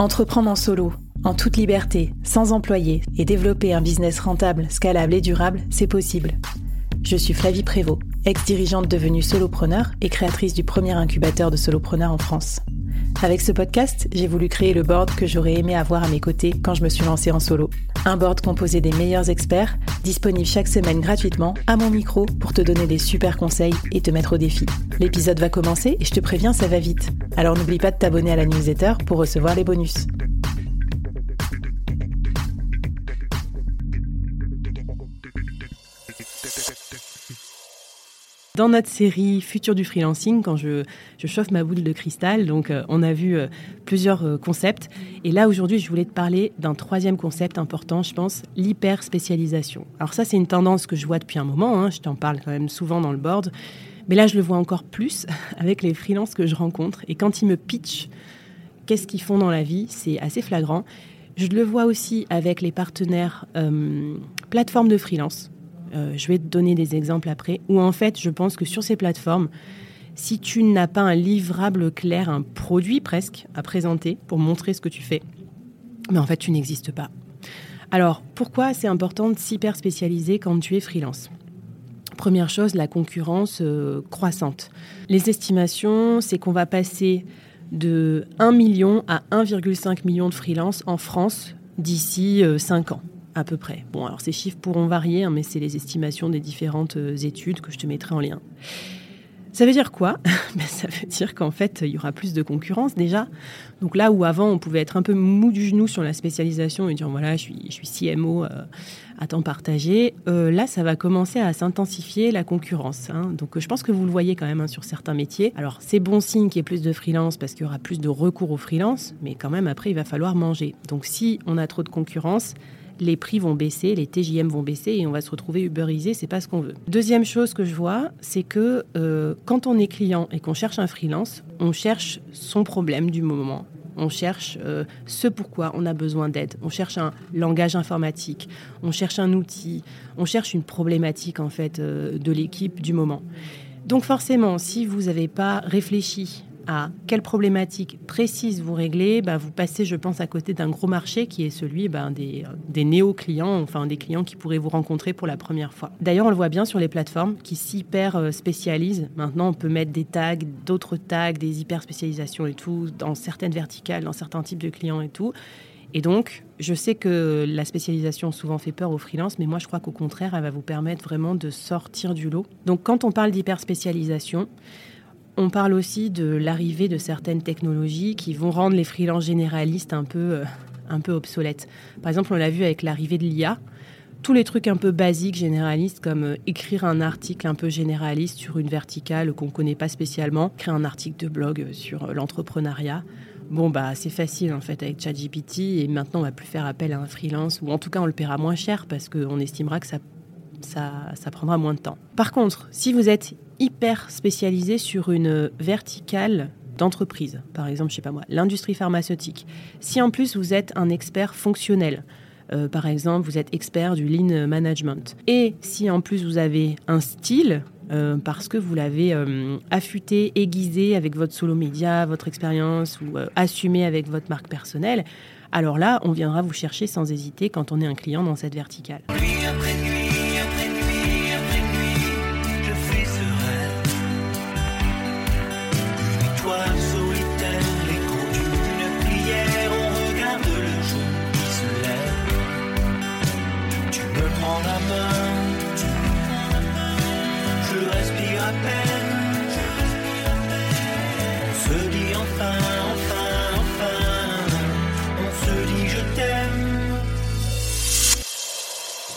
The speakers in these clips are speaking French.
Entreprendre en solo, en toute liberté, sans employé et développer un business rentable, scalable et durable, c'est possible. Je suis Flavie Prévost, ex-dirigeante devenue solopreneur et créatrice du premier incubateur de solopreneurs en France. Avec ce podcast, j'ai voulu créer le board que j'aurais aimé avoir à mes côtés quand je me suis lancée en solo. Un board composé des meilleurs experts, disponible chaque semaine gratuitement à mon micro pour te donner des super conseils et te mettre au défi. L'épisode va commencer et je te préviens, ça va vite. Alors n'oublie pas de t'abonner à la newsletter pour recevoir les bonus. Dans notre série Futur du freelancing, quand je, chauffe ma boule de cristal, donc euh, on a vu euh, plusieurs euh, concepts. Et là, aujourd'hui, je voulais te parler d'un troisième concept important, je pense, l'hyper spécialisation. Alors ça, c'est une tendance que je vois depuis un moment, hein, je t'en parle quand même souvent dans le board. Mais là, je le vois encore plus avec les freelances que je rencontre. Et quand ils me pitchent qu'est-ce qu'ils font dans la vie, c'est assez flagrant. Je le vois aussi avec les partenaires plateformes de freelance. Euh, je vais te donner des exemples après, où en fait, je pense que sur ces plateformes, si tu n'as pas un livrable clair, un produit presque à présenter pour montrer ce que tu fais, mais en fait, tu n'existes pas. Alors, pourquoi c'est important de s'hyper spécialiser quand tu es freelance? Première chose, la concurrence euh, croissante. Les estimations, c'est qu'on va passer de 1 million à 1,5 million de freelance en France d'ici 5 euh, ans à peu près. Bon, alors ces chiffres pourront varier, hein, mais c'est les estimations des différentes euh, études que je te mettrai en lien. Ça veut dire quoi? Ben, Ça veut dire qu'en fait, il y aura plus de concurrence déjà. Donc là où avant, on pouvait être un peu mou du genou sur la spécialisation et dire voilà, je suis, je suis CMO euh, à temps partagé, euh, là, ça va commencer à s'intensifier la concurrence. Hein. Donc je pense que vous le voyez quand même hein, sur certains métiers. Alors c'est bon signe qu'il y ait plus de freelance parce qu'il y aura plus de recours aux freelance, mais quand même après, il va falloir manger. Donc si on a trop de concurrence, les prix vont baisser, les TJM vont baisser et on va se retrouver uberisé, c'est pas ce qu'on veut. Deuxième chose que je vois, c'est que euh, quand on est client et qu'on cherche un freelance, on cherche son problème du moment. On cherche euh, ce pourquoi on a besoin d'aide. On cherche un langage informatique. On cherche un outil. On cherche une problématique en fait euh, de l'équipe du moment. Donc forcément, si vous n'avez pas réfléchi à quelle problématique précise vous réglez, bah, vous passez, je pense, à côté d'un gros marché qui est celui bah, des, des néo-clients, enfin des clients qui pourraient vous rencontrer pour la première fois. D'ailleurs, on le voit bien sur les plateformes qui s'hyper euh, spécialisent. Maintenant, on peut mettre des tags, d'autres tags, des hyper spécialisations et tout, dans certaines verticales, dans certains types de clients et tout. Et donc, je sais que la spécialisation souvent fait peur aux freelances, mais moi je crois qu'au contraire, elle va vous permettre vraiment de sortir du lot. Donc, quand on parle d'hyper spécialisation, on parle aussi de l'arrivée de certaines technologies qui vont rendre les freelances généralistes un peu, euh, un peu obsolètes. Par exemple, on l'a vu avec l'arrivée de l'IA. Tous les trucs un peu basiques, généralistes, comme euh, écrire un article un peu généraliste sur une verticale qu'on ne connaît pas spécialement, créer un article de blog sur euh, l'entrepreneuriat. Bon, bah, c'est facile en fait avec ChatGPT et maintenant on va plus faire appel à un freelance ou en tout cas on le paiera moins cher parce qu'on estimera que ça, ça, ça prendra moins de temps. Par contre, si vous êtes hyper spécialisé sur une verticale d'entreprise, par exemple, je sais pas moi, l'industrie pharmaceutique. Si en plus vous êtes un expert fonctionnel, euh, par exemple, vous êtes expert du lean management, et si en plus vous avez un style, euh, parce que vous l'avez euh, affûté, aiguisé avec votre solo média, votre expérience, ou assumé avec votre marque personnelle, alors là, on viendra vous chercher sans hésiter quand on est un client dans cette verticale.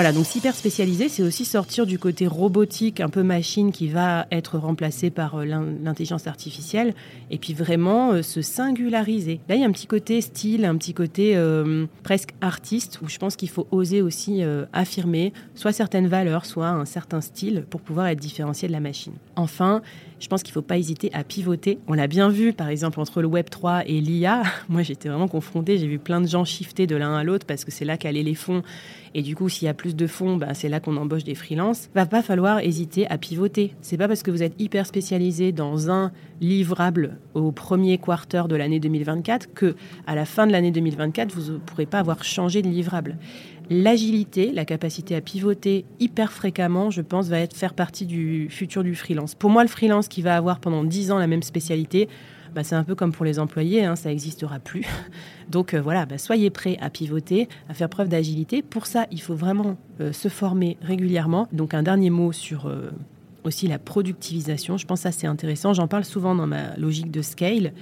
Voilà, donc hyper spécialisé, c'est aussi sortir du côté robotique, un peu machine qui va être remplacé par euh, l'intelligence artificielle, et puis vraiment euh, se singulariser. Là, il y a un petit côté style, un petit côté euh, presque artiste, où je pense qu'il faut oser aussi affirmer soit certaines valeurs, soit un certain style pour pouvoir être différencié de la machine. Enfin, je pense qu'il ne faut pas hésiter à pivoter. On l'a bien vu, par exemple, entre le Web 3 et l'IA. Moi, j'étais vraiment confrontée. J'ai vu plein de gens shifter de l'un à l'autre parce que c'est là qu'allaient les fonds. Et du coup, s'il y a plus de fonds, ben, c'est là qu'on embauche des freelances. Va pas falloir hésiter à pivoter. C'est pas parce que vous êtes hyper spécialisé dans un livrable au premier quarter de l'année 2024 que à la fin de l'année 2024, vous ne pourrez pas avoir changé de livrable l'agilité, la capacité à pivoter hyper fréquemment, je pense, va être faire partie du futur du freelance. Pour moi, le freelance qui va avoir pendant 10 ans la même spécialité, bah, c'est un peu comme pour les employés, hein, ça n'existera plus. Donc euh, voilà, bah, soyez prêts à pivoter, à faire preuve d'agilité. Pour ça, il faut vraiment euh, se former régulièrement. Donc un dernier mot sur euh, aussi la productivisation. Je pense que ça c'est intéressant. J'en parle souvent dans ma logique de scale.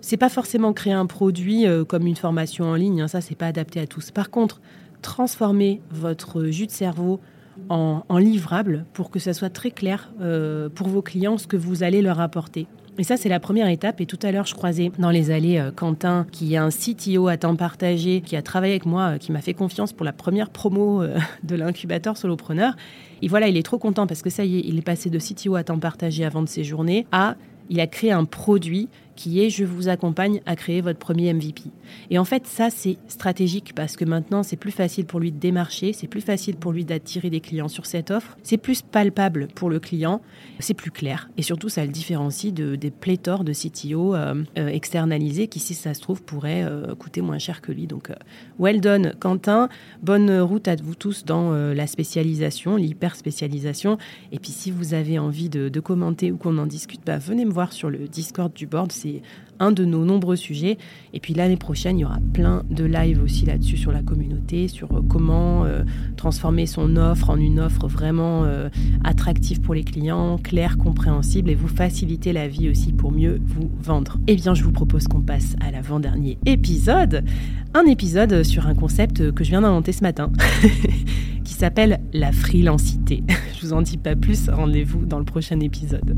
C'est pas forcément créer un produit comme une formation en ligne, hein, ça c'est pas adapté à tous. Par contre, transformer votre jus de cerveau en, livrable pour que ça soit très clair pour vos clients ce que vous allez leur apporter. Et ça, c'est la première étape. Et tout à l'heure, je croisais dans les allées euh, Quentin, qui est un CTO à temps partagé, qui a travaillé avec moi, euh, qui m'a fait confiance pour la première promo de l'incubateur solopreneur. Et voilà, il est trop content parce que ça y est, il est passé de CTO à temps partagé avant de ses journées à il a créé un produit qui est je vous accompagne à créer votre premier MVP. Et en fait, ça, c'est stratégique parce que maintenant, c'est plus facile pour lui de démarcher, c'est plus facile pour lui d'attirer des clients sur cette offre, c'est plus palpable pour le client, c'est plus clair. Et surtout, ça le différencie de, des pléthores de CTO euh, euh, externalisés qui, si ça se trouve, pourraient euh, coûter moins cher que lui. Donc, well done, Quentin. Bonne route à vous tous dans la spécialisation, l'hyper spécialisation. Et puis, si vous avez envie de, commenter ou qu'on en discute, bah, venez me voir sur le Discord du board. Un de nos nombreux sujets. Et puis l'année prochaine, il y aura plein de lives aussi là-dessus sur la communauté, sur euh, comment euh, transformer son offre en une offre vraiment euh, attractive pour les clients, claire, compréhensible et vous faciliter la vie aussi pour mieux vous vendre. Eh bien, je vous propose qu'on passe à l'avant-dernier épisode. Un épisode sur un concept que je viens d'inventer ce matin. qui s'appelle la freelancité. Je vous en dis pas plus, rendez-vous dans le prochain épisode.